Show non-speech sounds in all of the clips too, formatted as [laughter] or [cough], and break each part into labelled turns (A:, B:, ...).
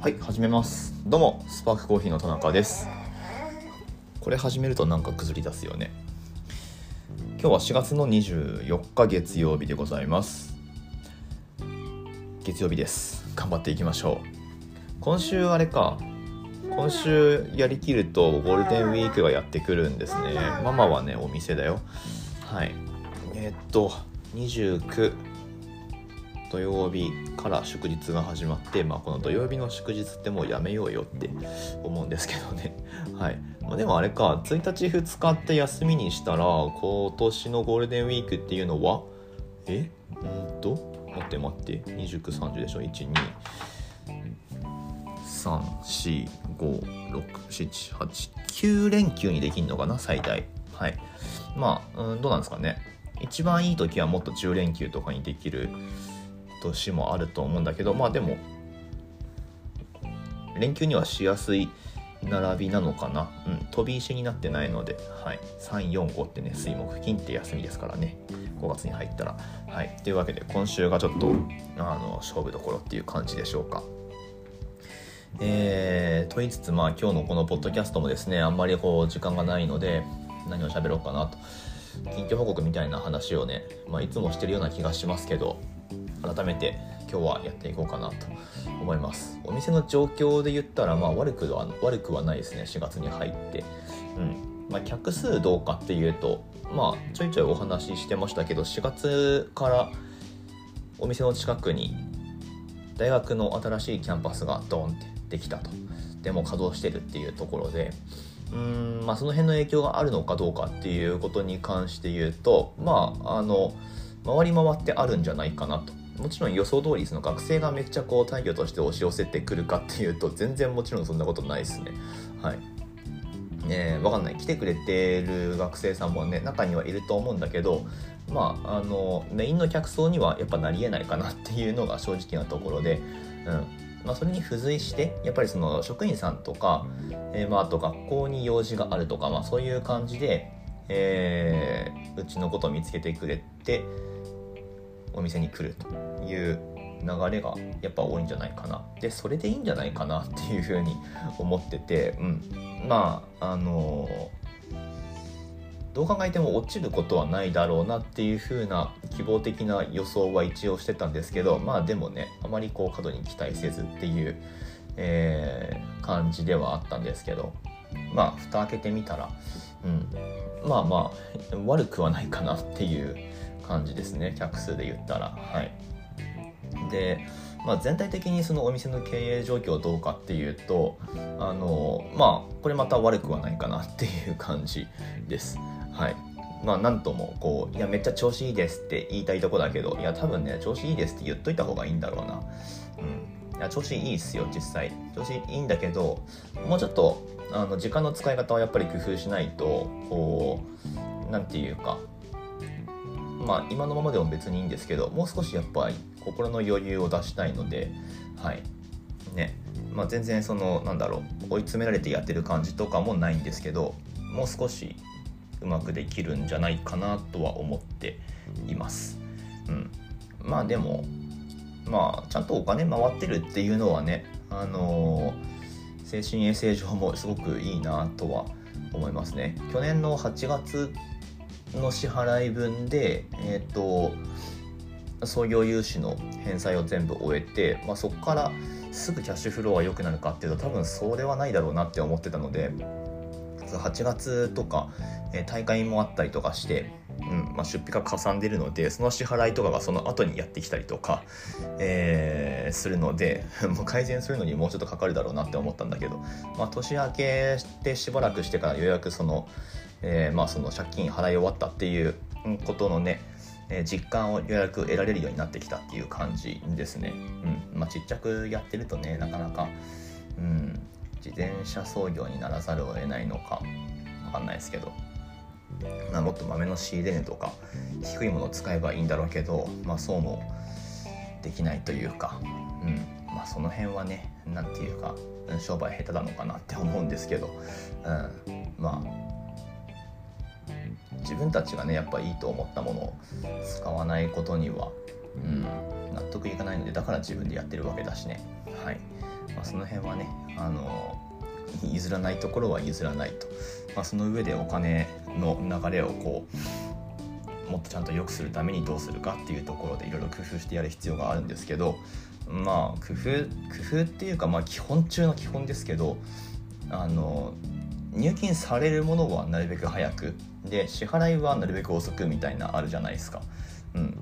A: はい始めます。どうもスパークコーヒーの田中です。これ始めるとなんか崩り出すよね。今日は4月の24日月曜日でございます。月曜日です。頑張っていきましょう。今週あれか。今週やりきるとゴールデンウィークがやってくるんですね。ママはねお店だよ。はい。えー、っと29土曜日から祝日が始まって、まあ、この土曜日の祝日ってもうやめようよって思うんですけどね。[laughs] はい。まあ、でもあれか、1日2日って休みにしたら、今年のゴールデンウィークっていうのは、え？うんと、待って待って、29、30でしょ、1、2。3、4、5、6、7、8、9連休にできるのかな、最大。はい。まあ、うん、どうなんですかね。一番いい時はもっと10連休とかにできる年もあると思うんだけどまあでも連休にはしやすい並びなのかな、うん、飛び石になってないので、はい、345ってね水木金って休みですからね。5月に入ったら。はい。というわけで今週がちょっとあの勝負どころっていう感じでしょうか。えー、と言いつつまあ今日のこのポッドキャストもですねあんまりこう時間がないので何を喋ろうかなと。近況報告みたいな話をね、まあ、いつもしてるような気がしますけど。改めて今日はやっていこうかなと思います。お店の状況で言ったらまあ悪くは悪くはないですね。4月に入って。うん。まあ、客数どうかっていうとまあちょいちょいお話ししてましたけど4月からお店の近くに大学の新しいキャンパスがドーンってできたと。でも稼働してるっていうところで。うんまあその辺の影響があるのかどうかっていうことに関して言うとまああの回り回ってあるんじゃないかなと。もちろん予想通りその学生がめっちゃこう大魚として押し寄せてくるかっていうと全然もちろんそんなことないですね。はい。ねわかんない。来てくれてる学生さんもね中にはいると思うんだけどまああのメインの客層にはやっぱなりえないかなっていうのが正直なところでうん。まあ、それに付随してやっぱりその職員さんとか、えー、まあ、あと学校に用事があるとか、まあ、そういう感じで、えー、うちのことを見つけてくれてお店に来ると。いう流れがやっぱ多いんじゃないかな。でそれでいいんじゃないかなっていうふうに思ってて、うん、まああのどう考えても落ちることはないだろうなっていう風な希望的な予想は一応してたんですけどまあでもねあまりこう過度に期待せずっていう、えー、感じではあったんですけどまあ蓋開けてみたら、うん、まあまあ悪くはないかなっていう感じですね客数で言ったら。はい。で、まあ、全体的にそのお店の経営状況どうかっていうとあのまあこれまた悪くはないかなっていう感じです。はい。まあなんともこういやめっちゃ調子いいですって言いたいとこだけどいや多分ね調子いいですって言っといた方がいいんだろうな。うん。いや調子いいっすよ実際。調子いいんだけどもうちょっとあの時間の使い方はやっぱり工夫しないとこう何て言うかまあ今のままでも別にいいんですけどもう少しやっぱり心の余裕を出したいのではいねまあ全然そのなんだろう追い詰められてやってる感じとかもないんですけどもう少しうまくできるんじゃないかなとは思っています。うん、まあでもまあちゃんとお金回ってるっていうのはねあのー、精神衛生上もすごくいいなとは思いますね。去年の8月の支払い分で、え、ー、と創業融資の返済を全部終えて、まあ、そこからすぐキャッシュフローは良くなるかっていうと多分それはないだろうなって思ってたので8月とか、えー、大会もあったりとかして、うんまあ、出費がかさんでるのでその支払いとかがその後にやってきたりとか、えー、するので [laughs] もう改善するのにもうちょっとかかるだろうなって思ったんだけど、まあ、年明けしてしばらくしてからようやくそのえー、まあ、その借金払い終わったっていうことのね、えー、実感をようやく得られるようになってきたっていう感じですね。うん。まあ、ちっちゃくやってるとねなかなか、うん、自転車操業にならざるを得ないのか分かんないですけど、まあ、もっと豆の仕入れ値とか低いものを使えばいいんだろうけど、まあ、そうもできないというか、うん。まあ、その辺はね何て言うか商売下手なのかなって思うんですけど、うん、まあ自分たちがねやっぱいいと思ったものを使わないことには、うん、納得いかないのでだから自分でやってるわけだしね。はい。まあ、その辺はねあの譲らないところは譲らないと、まあ、その上でお金の流れをこうもっとちゃんと良くするためにどうするかっていうところでいろいろ工夫してやる必要があるんですけどまあ工夫工夫っていうかまあ基本中の基本ですけどあの入金されるものはなるべく早くで支払いはなるべく遅くみたいなあるじゃないですか。うん。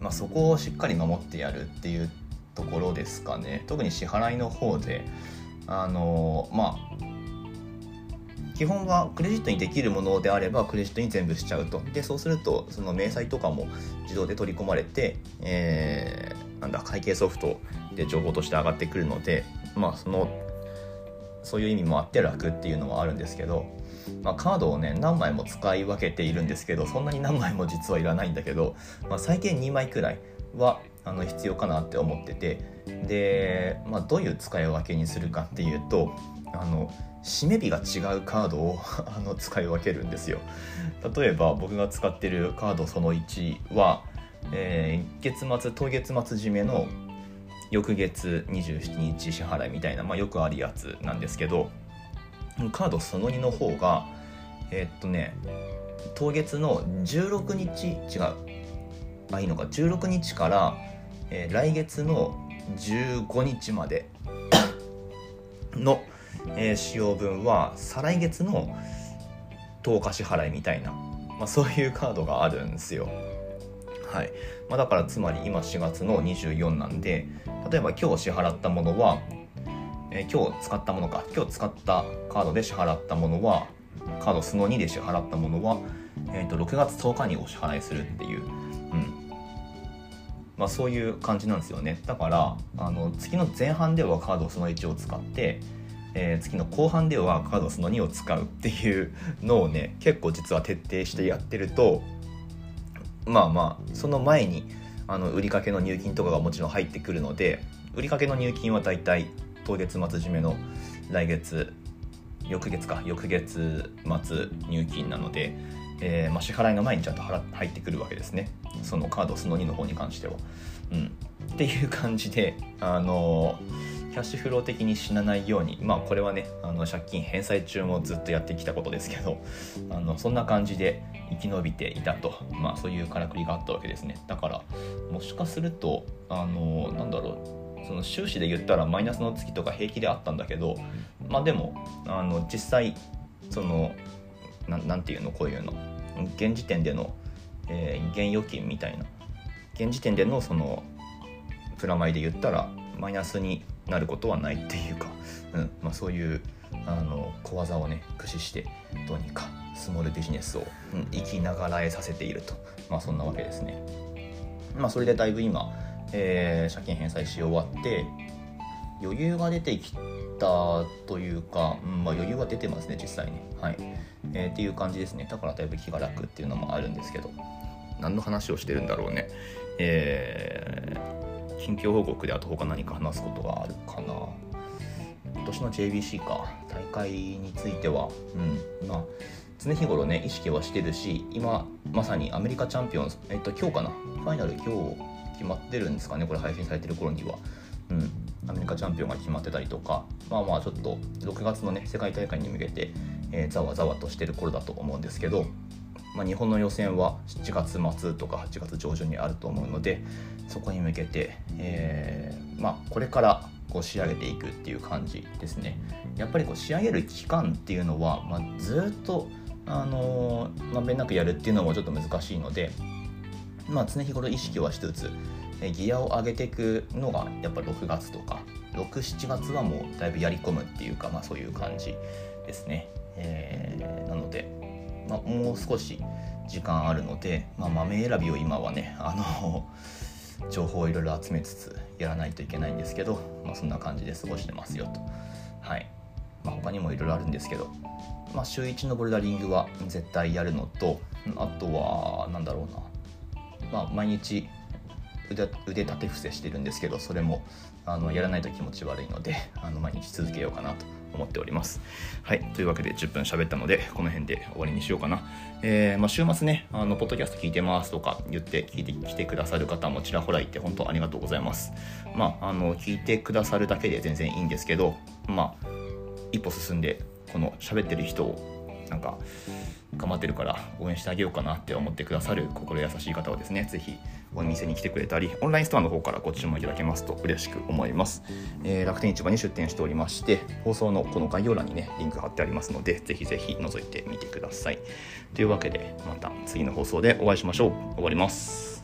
A: まあ、そこをしっかり守ってやるっていうところですかね。特に支払いの方で。あのまあ基本はクレジットにできるものであればクレジットに全部しちゃうと。でそうするとその明細とかも自動で取り込まれて、えー、なんだ会計ソフトで情報として上がってくるのでまあそのそういう意味もあって楽っていうのはあるんですけど、まあ、カードをね何枚も使い分けているんですけどそんなに何枚も実はいらないんだけど、まあ、最低2枚くらいはあの必要かなって思っててで、まあ、どういう使い分けにするかっていうとあの締め日が違うカードを [laughs] あの使い分けるんですよ。例えば僕が使ってるカードその1は、えー、月末当月末締めの翌月27日支払いみたいな、まあ、よくあるやつなんですけどカードその2の方がえー、っとね当月の16日違うあいいのか16日から、えー、来月の15日までの、えー、使用分は再来月の10日支払いみたいな、まあ、そういうカードがあるんですよ。はいまあ、だからつまり今4月の24なんで例えば今日支払ったものは、えー、今日使ったものか。今日使ったカードで支払ったものはカードその2で支払ったものは、えー、と6月10日にお支払いするっていう、うん。まあ、そういう感じなんですよね。だからあの月の前半ではカードその1を使ってえー、月の後半ではカードその2を使うっていう [laughs] のをね結構実は徹底してやってるとまあまあその前にあの売掛の入金とかがもちろん入ってくるので売掛の入金はだいたい当月末締めの来月翌月か翌月末入金なので、えーまあ、支払いの前にちゃんと払入ってくるわけですね。そのカードその2の方に関しては。うん、っていう感じであのキャッシュフロー的に死なないようにまあこれはねあの借金返済中もずっとやってきたことですけどあのそんな感じで生き延びていたとまあそういうからくりがあったわけですね。だからもしかするとあのなんだろうその収支で言ったらマイナスの月とか平気であったんだけどまあでもあの実際そのなんていうのこういうの。現時点での、えー、現預金みたいな。現時点でのそのプラマイで言ったらマイナスになることはないっていうか、[laughs] うん。まあ、そういうあの小技をね駆使してどうにかスモールビジネスを、うん、生きながらえさせていると、まあ、そんなわけですね。まあ、それでだいぶ今、えー、借金返済し終わって余裕が出てきたというか、うんまあ、余裕は出てますね実際に、はい。えー、っていう感じですね。だからだいぶ気が楽っていうのもあるんですけど。何の話をしてるんだろうね。えー近況報告であと他何か話すことがあるかな。今年の JBC か。大会については。うん。まあ常日頃ね意識はしてるし今まさにアメリカチャンピオンえっと今日かな。ファイナル今日決まってるんですかねこれ配信されてる頃には。うん。アメリカチャンピオンが決まってたりとか。まあまあちょっと6月のね世界大会に向けて、えー、ざわざわとしてる頃だと思うんですけど。まあ、日本の予選は7月末とか8月上旬にあると思うのでそこに向けて、えー、まあ、これからこう仕上げていくっていう感じですね。やっぱりこう仕上げる期間っていうのは、まあ、ずっとあのまんべんなくやるっていうのもちょっと難しいので、まあ、常日頃意識はしつつギアを上げていくのがやっぱ6月とか67月はもうだいぶやり込むっていうか、まあ、そういう感じですね。えー、なのでまあ、もう少し時間あるので、まあ、豆選びを今はねあの情報をいろいろ集めつつやらないといけないんですけど、まあ、そんな感じで過ごしてますよと。はいまあ、他にもいろいろあるんですけど、まあ、週1のボルダリングは絶対やるのとあとは何だろうな、まあ、毎日腕腕立て伏せしてるんですけどそれもあのやらないと気持ち悪いのであの毎日続けようかなと思っております。はい。というわけで10分喋ったのでこの辺で終わりにしようかな。えー、まあ、週末ねあのポッドキャスト聞いてますとか言って聞いてきてくださる方もちらほらいて本当ありがとうございます。まああの聞いてくださるだけで全然いいんですけどまあ一歩進んでこの喋ってる人をなんか頑張ってるから応援してあげようかなって思ってくださる心優しい方はですね、ぜひお店に来てくれたり、オンラインストアの方からご注文いただけますと嬉しく思います。えー、楽天市場に出店しておりまして、放送のこの概要欄にね、リンク貼ってありますので、ぜひぜひ覗いてみてください。というわけで、また次の放送でお会いしましょう。終わります。